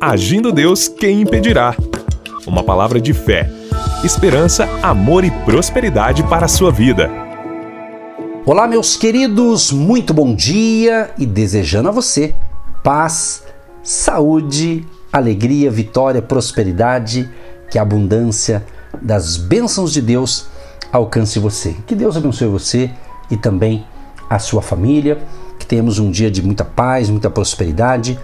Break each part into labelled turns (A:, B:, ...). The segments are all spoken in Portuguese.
A: Agindo Deus, quem impedirá? Uma palavra de fé, esperança, amor e prosperidade para a sua vida.
B: Olá, meus queridos, muito bom dia e desejando a você paz, saúde, alegria, vitória, prosperidade, que a abundância das bênçãos de Deus alcance você. Que Deus abençoe você e também a sua família. Que tenhamos um dia de muita paz, muita prosperidade.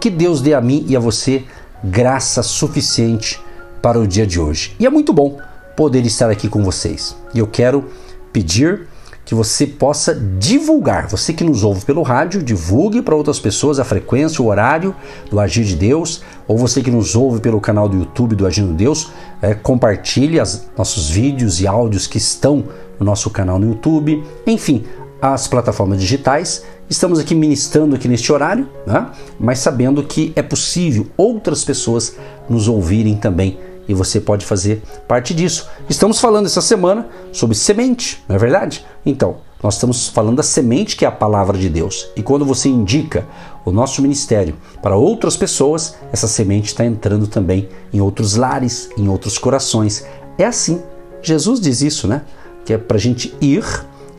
B: Que Deus dê a mim e a você graça suficiente para o dia de hoje. E é muito bom poder estar aqui com vocês. E eu quero pedir que você possa divulgar. Você que nos ouve pelo rádio, divulgue para outras pessoas a frequência, o horário do Agir de Deus. Ou você que nos ouve pelo canal do YouTube do Agir de Deus, é, compartilhe os nossos vídeos e áudios que estão no nosso canal no YouTube. Enfim, as plataformas digitais. Estamos aqui ministrando aqui neste horário, né? mas sabendo que é possível outras pessoas nos ouvirem também e você pode fazer parte disso. Estamos falando essa semana sobre semente, não é verdade? Então, nós estamos falando da semente que é a palavra de Deus. E quando você indica o nosso ministério para outras pessoas, essa semente está entrando também em outros lares, em outros corações. É assim. Jesus diz isso, né? Que é para a gente ir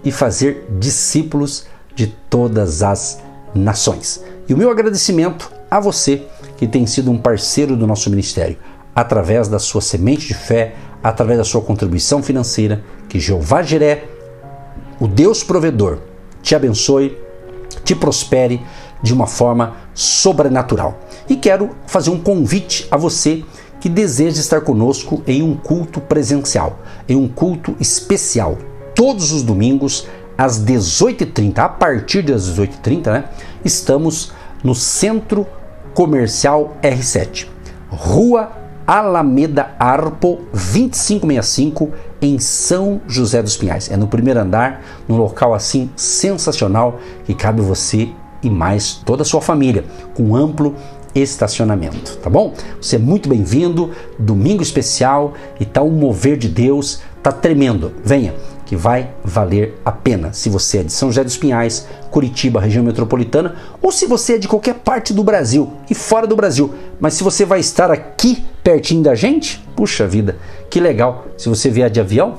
B: e fazer discípulos de todas as nações. E o meu agradecimento a você que tem sido um parceiro do nosso ministério através da sua semente de fé, através da sua contribuição financeira, que Jeová Jiré, o Deus provedor, te abençoe, te prospere de uma forma sobrenatural. E quero fazer um convite a você que deseja estar conosco em um culto presencial, em um culto especial, todos os domingos às 18h30. A partir das 18h30, né, estamos no Centro Comercial R7, Rua Alameda Arpo 2565 em São José dos Pinhais. É no primeiro andar, num local assim sensacional que cabe você e mais toda a sua família, com amplo estacionamento, tá bom? Você é muito bem-vindo, domingo especial e tá um mover de Deus, tá tremendo. Venha que vai valer a pena. Se você é de São José dos Pinhais, Curitiba, região metropolitana, ou se você é de qualquer parte do Brasil e fora do Brasil, mas se você vai estar aqui pertinho da gente, puxa vida, que legal. Se você vier de avião,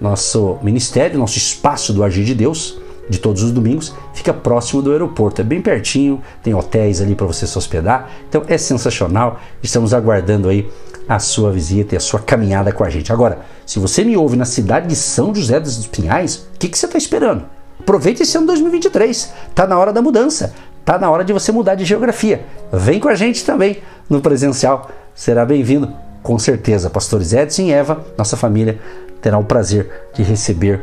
B: nosso ministério, nosso espaço do Agir de Deus, de todos os domingos, fica próximo do aeroporto. É bem pertinho, tem hotéis ali para você se hospedar. Então é sensacional. Estamos aguardando aí a sua visita e a sua caminhada com a gente. Agora, se você me ouve na cidade de São José dos Pinhais, o que, que você está esperando? Aproveite esse ano 2023. Tá na hora da mudança. Tá na hora de você mudar de geografia. Vem com a gente também no presencial. Será bem-vindo, com certeza. Pastores Edson e Eva, nossa família, terá o prazer de receber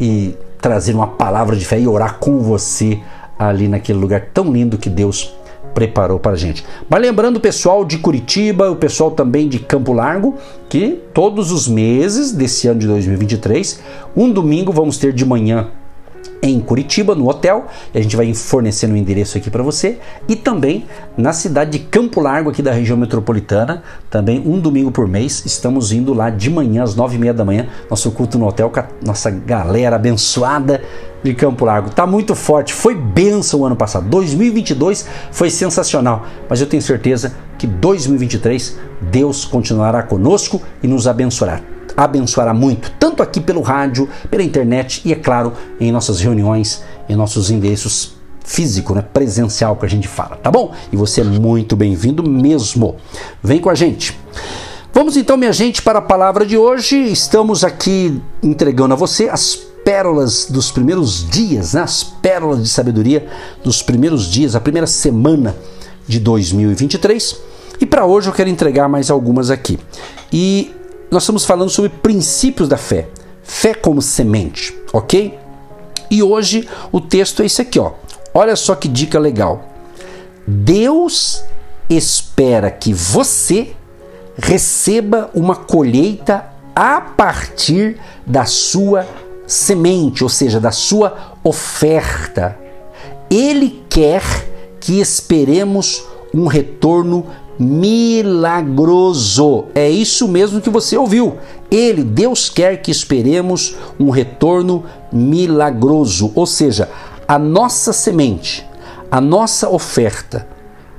B: e trazer uma palavra de fé e orar com você ali naquele lugar tão lindo que Deus preparou para a gente. Mas lembrando o pessoal de Curitiba, o pessoal também de Campo Largo, que todos os meses desse ano de 2023, um domingo vamos ter de manhã em Curitiba, no hotel, a gente vai fornecendo o um endereço aqui para você, e também na cidade de Campo Largo, aqui da região metropolitana, também um domingo por mês, estamos indo lá de manhã, às nove e meia da manhã, nosso culto no hotel com a nossa galera abençoada de Campo Largo. Tá muito forte, foi benção o ano passado, 2022 foi sensacional, mas eu tenho certeza que 2023 Deus continuará conosco e nos abençoará abençoará muito, tanto aqui pelo rádio, pela internet e, é claro, em nossas reuniões, em nossos endereços físico, né, presencial que a gente fala, tá bom? E você é muito bem-vindo mesmo. Vem com a gente. Vamos então, minha gente, para a palavra de hoje. Estamos aqui entregando a você as pérolas dos primeiros dias, né? as pérolas de sabedoria dos primeiros dias, a primeira semana de 2023. E para hoje eu quero entregar mais algumas aqui. E nós estamos falando sobre princípios da fé. Fé como semente, ok? E hoje o texto é esse aqui, ó. Olha só que dica legal. Deus espera que você receba uma colheita a partir da sua semente, ou seja, da sua oferta. Ele quer que esperemos um retorno milagroso. É isso mesmo que você ouviu. Ele, Deus quer que esperemos um retorno milagroso, ou seja, a nossa semente, a nossa oferta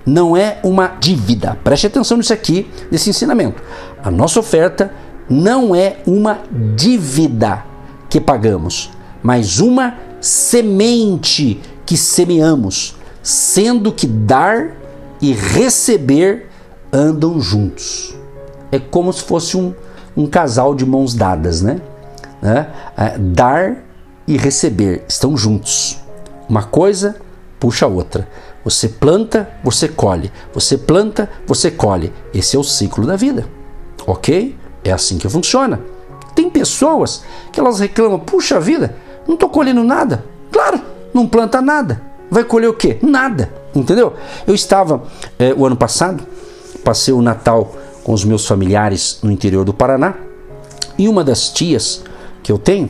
B: não é uma dívida. Preste atenção nisso aqui, nesse ensinamento. A nossa oferta não é uma dívida que pagamos, mas uma semente que semeamos, sendo que dar e receber andam juntos. É como se fosse um, um casal de mãos dadas, né? né? Dar e receber estão juntos. Uma coisa puxa a outra. Você planta, você colhe. Você planta, você colhe. Esse é o ciclo da vida. Ok? É assim que funciona. Tem pessoas que elas reclamam: puxa vida, não estou colhendo nada. Claro, não planta nada. Vai colher o quê? Nada. Entendeu? Eu estava é, o ano passado, passei o Natal com os meus familiares no interior do Paraná e uma das tias que eu tenho,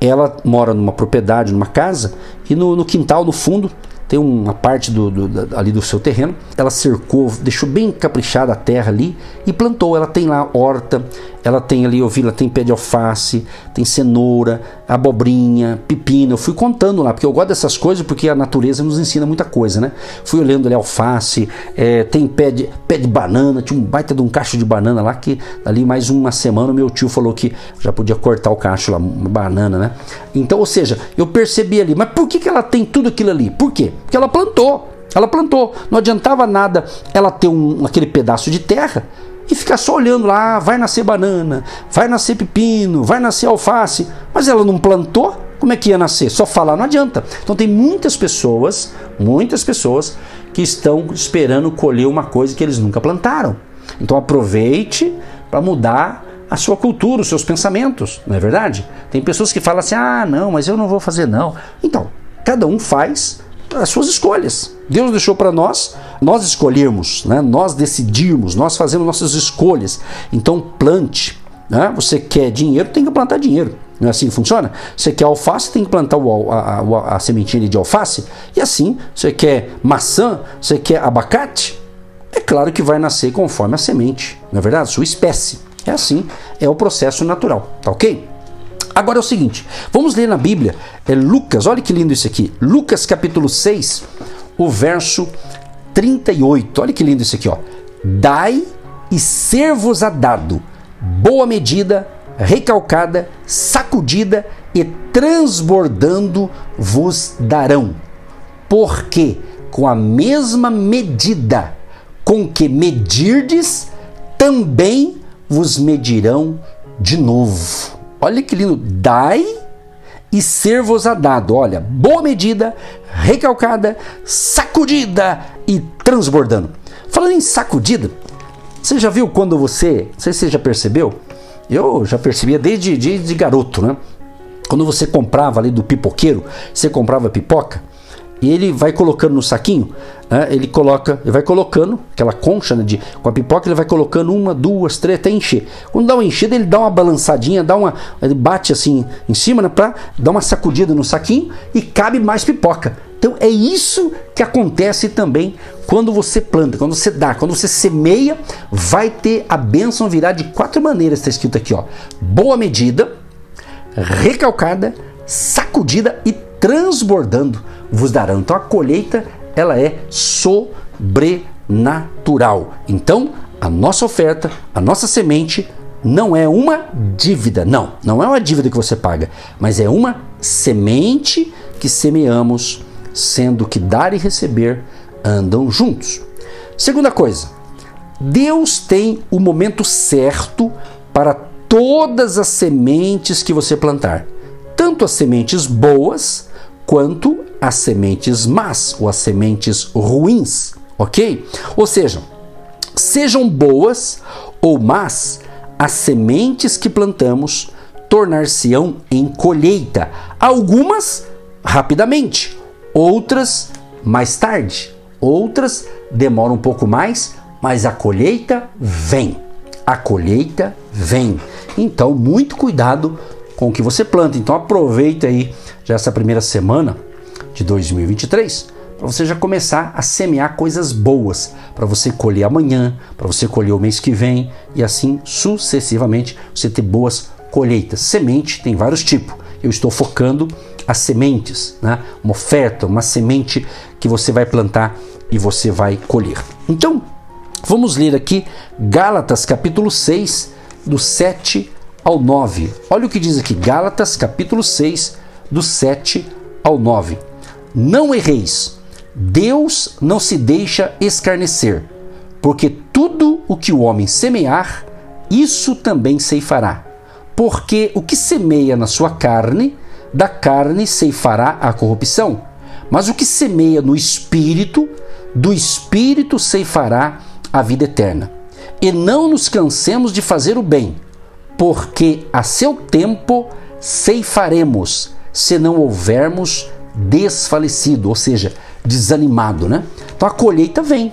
B: ela mora numa propriedade, numa casa e no, no quintal, no fundo, tem uma parte do, do, ali do seu terreno. Ela cercou, deixou bem caprichada a terra ali e plantou. Ela tem lá horta, ela tem ali, eu vi, ela tem pé de alface, tem cenoura, abobrinha, pepino. Eu fui contando lá, porque eu gosto dessas coisas, porque a natureza nos ensina muita coisa, né? Fui olhando ali alface, é, tem pé de, pé de banana, tinha um baita de um cacho de banana lá que ali mais uma semana meu tio falou que já podia cortar o cacho lá, uma banana, né? Então, ou seja, eu percebi ali, mas por que, que ela tem tudo aquilo ali? Por quê? Porque ela plantou. Ela plantou. Não adiantava nada ela ter um, aquele pedaço de terra e ficar só olhando lá, vai nascer banana, vai nascer pepino, vai nascer alface, mas ela não plantou, como é que ia nascer? Só falar não adianta. Então tem muitas pessoas, muitas pessoas que estão esperando colher uma coisa que eles nunca plantaram. Então aproveite para mudar a sua cultura, os seus pensamentos, não é verdade? Tem pessoas que falam assim: "Ah, não, mas eu não vou fazer não". Então, cada um faz as suas escolhas. Deus deixou para nós, nós escolhermos, né? nós decidirmos, nós fazemos nossas escolhas. Então plante. Né? Você quer dinheiro, tem que plantar dinheiro. Não é assim que funciona? Você quer alface, tem que plantar o, a, a, a sementinha de alface. E assim, você quer maçã, você quer abacate, é claro que vai nascer conforme a semente, não é verdade? Sua espécie. É assim, é o processo natural, tá ok? Agora é o seguinte, vamos ler na Bíblia, é Lucas, olha que lindo isso aqui. Lucas capítulo 6, o verso 38. Olha que lindo isso aqui, ó. Dai e ser-vos-á dado, boa medida, recalcada, sacudida e transbordando vos darão. Porque com a mesma medida com que medirdes, também vos medirão de novo. Olha que lindo. Dai e ser-vos-á dado. Olha, boa medida, recalcada, sacudida e transbordando. Falando em sacudida, você já viu quando você, não sei se você já percebeu, eu já percebia desde, desde garoto, né? Quando você comprava ali do pipoqueiro, você comprava pipoca, e ele vai colocando no saquinho, né, ele coloca, ele vai colocando aquela concha né, de, com a pipoca, ele vai colocando uma, duas, três, até encher. Quando dá uma enchida, ele dá uma balançadinha, dá uma, ele bate assim em cima né, para dar uma sacudida no saquinho e cabe mais pipoca. Então é isso que acontece também quando você planta, quando você dá, quando você semeia, vai ter a bênção virar de quatro maneiras, está escrito aqui, ó. Boa medida, recalcada, sacudida e transbordando vos darão. Então a colheita ela é sobrenatural. Então a nossa oferta, a nossa semente não é uma dívida, não, não é uma dívida que você paga, mas é uma semente que semeamos, sendo que dar e receber andam juntos. Segunda coisa, Deus tem o momento certo para todas as sementes que você plantar, tanto as sementes boas quanto as sementes más ou as sementes ruins, ok? Ou seja, sejam boas ou más, as sementes que plantamos tornar-se-ão em colheita, algumas rapidamente, outras mais tarde, outras demoram um pouco mais, mas a colheita vem. A colheita vem. Então, muito cuidado com o que você planta. Então, aproveita aí já essa primeira semana de 2023 para você já começar a semear coisas boas, para você colher amanhã, para você colher o mês que vem e assim sucessivamente você ter boas colheitas. Semente tem vários tipos. Eu estou focando as sementes, né? uma oferta, uma semente que você vai plantar e você vai colher. Então, vamos ler aqui Gálatas capítulo 6, do 7 ao 9. Olha o que diz aqui, Gálatas capítulo 6, do 7 ao 9. Não erreis, Deus não se deixa escarnecer, porque tudo o que o homem semear, isso também ceifará. Porque o que semeia na sua carne, da carne ceifará a corrupção. Mas o que semeia no espírito, do espírito ceifará a vida eterna. E não nos cansemos de fazer o bem, porque a seu tempo ceifaremos, se não houvermos desfalecido, ou seja, desanimado, né? Então a colheita vem.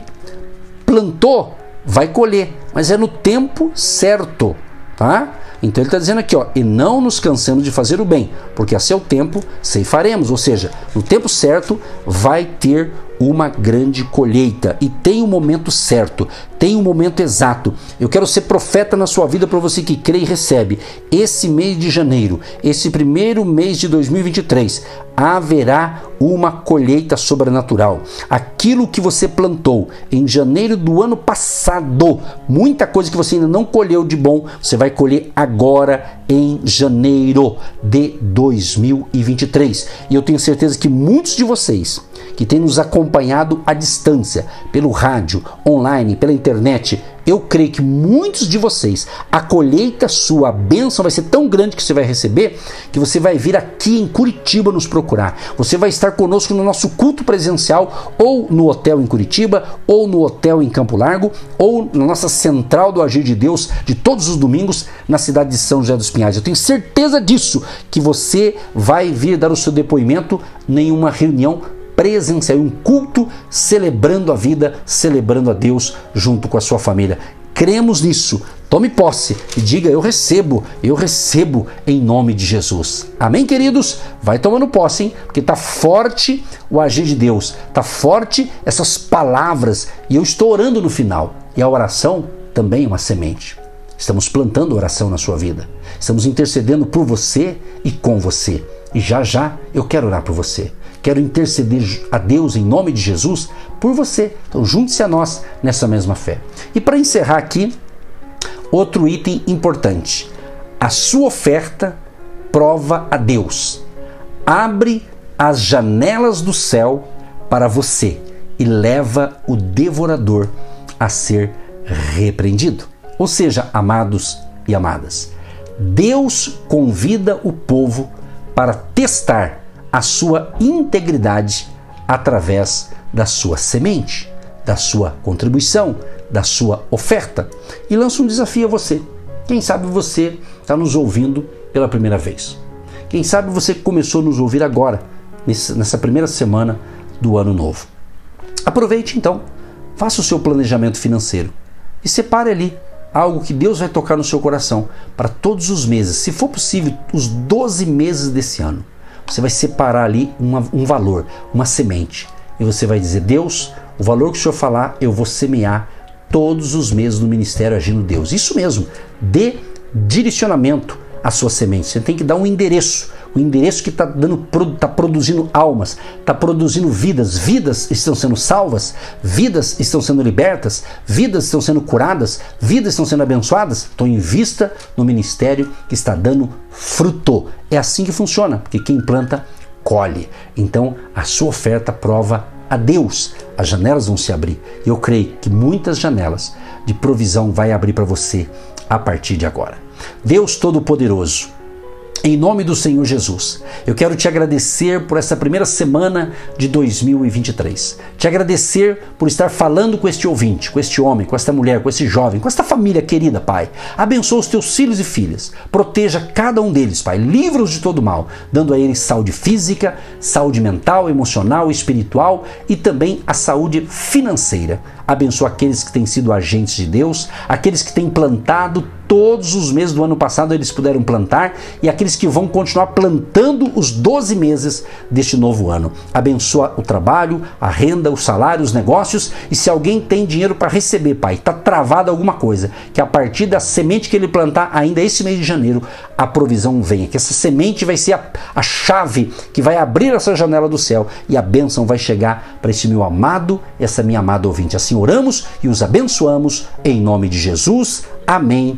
B: Plantou, vai colher, mas é no tempo certo, tá? Então ele está dizendo aqui, ó, e não nos cansemos de fazer o bem, porque a seu tempo ceifaremos, ou seja, no tempo certo vai ter uma grande colheita e tem o um momento certo, tem o um momento exato. Eu quero ser profeta na sua vida para você que crê e recebe. Esse mês de janeiro, esse primeiro mês de 2023, haverá uma colheita sobrenatural. Aquilo que você plantou em janeiro do ano passado, muita coisa que você ainda não colheu de bom, você vai colher agora em janeiro de 2023. E eu tenho certeza que muitos de vocês que têm nos acompanhado à distância, pelo rádio, online, pela internet, eu creio que muitos de vocês, a colheita sua, a bênção vai ser tão grande que você vai receber, que você vai vir aqui em Curitiba nos procurar. Você vai estar conosco no nosso culto presencial, ou no hotel em Curitiba, ou no hotel em Campo Largo, ou na nossa central do Agir de Deus, de todos os domingos, na cidade de São José dos Pinhais. Eu tenho certeza disso, que você vai vir dar o seu depoimento em uma reunião presencial, um culto celebrando a vida, celebrando a Deus junto com a sua família. Cremos nisso. Tome posse e diga: Eu recebo, eu recebo em nome de Jesus. Amém, queridos? Vai tomando posse, hein? Porque tá forte o agir de Deus, tá forte essas palavras e eu estou orando no final. E a oração também é uma semente. Estamos plantando oração na sua vida. Estamos intercedendo por você e com você. E já já eu quero orar por você. Quero interceder a Deus em nome de Jesus por você. Então junte-se a nós nessa mesma fé. E para encerrar aqui, outro item importante. A sua oferta prova a Deus. Abre as janelas do céu para você e leva o devorador a ser repreendido. Ou seja, amados e amadas, Deus convida o povo para testar a sua integridade através da sua semente, da sua contribuição, da sua oferta. E lança um desafio a você. Quem sabe você está nos ouvindo pela primeira vez. Quem sabe você começou a nos ouvir agora, nessa primeira semana do ano novo. Aproveite então, faça o seu planejamento financeiro e separe ali algo que Deus vai tocar no seu coração para todos os meses, se for possível, os 12 meses desse ano. Você vai separar ali uma, um valor, uma semente. E você vai dizer: Deus, o valor que o Senhor falar, eu vou semear todos os meses no ministério agindo Deus. Isso mesmo, dê direcionamento à sua semente. Você tem que dar um endereço o endereço que está tá produzindo almas, está produzindo vidas. Vidas estão sendo salvas, vidas estão sendo libertas, vidas estão sendo curadas, vidas estão sendo abençoadas. Então invista no ministério que está dando fruto. É assim que funciona, porque quem planta, colhe. Então a sua oferta prova a Deus. As janelas vão se abrir. Eu creio que muitas janelas de provisão vai abrir para você a partir de agora. Deus Todo-Poderoso em nome do Senhor Jesus, eu quero te agradecer por essa primeira semana de 2023. Te agradecer por estar falando com este ouvinte, com este homem, com esta mulher, com esse jovem, com esta família querida, Pai. Abençoa os teus filhos e filhas. Proteja cada um deles, Pai. Livra-os de todo mal, dando a eles saúde física, saúde mental, emocional, espiritual e também a saúde financeira. Abençoa aqueles que têm sido agentes de Deus, aqueles que têm plantado todos os meses do ano passado eles puderam plantar e aqueles que vão continuar plantando os 12 meses deste novo ano. Abençoa o trabalho, a renda, o salário, os negócios e se alguém tem dinheiro para receber, Pai, está travado alguma coisa, que a partir da semente que ele plantar ainda esse mês de janeiro, a provisão venha, que essa semente vai ser a, a chave que vai abrir essa janela do céu e a bênção vai chegar para esse meu amado, essa minha amada ouvinte. Assim oramos e os abençoamos em nome de Jesus. Amém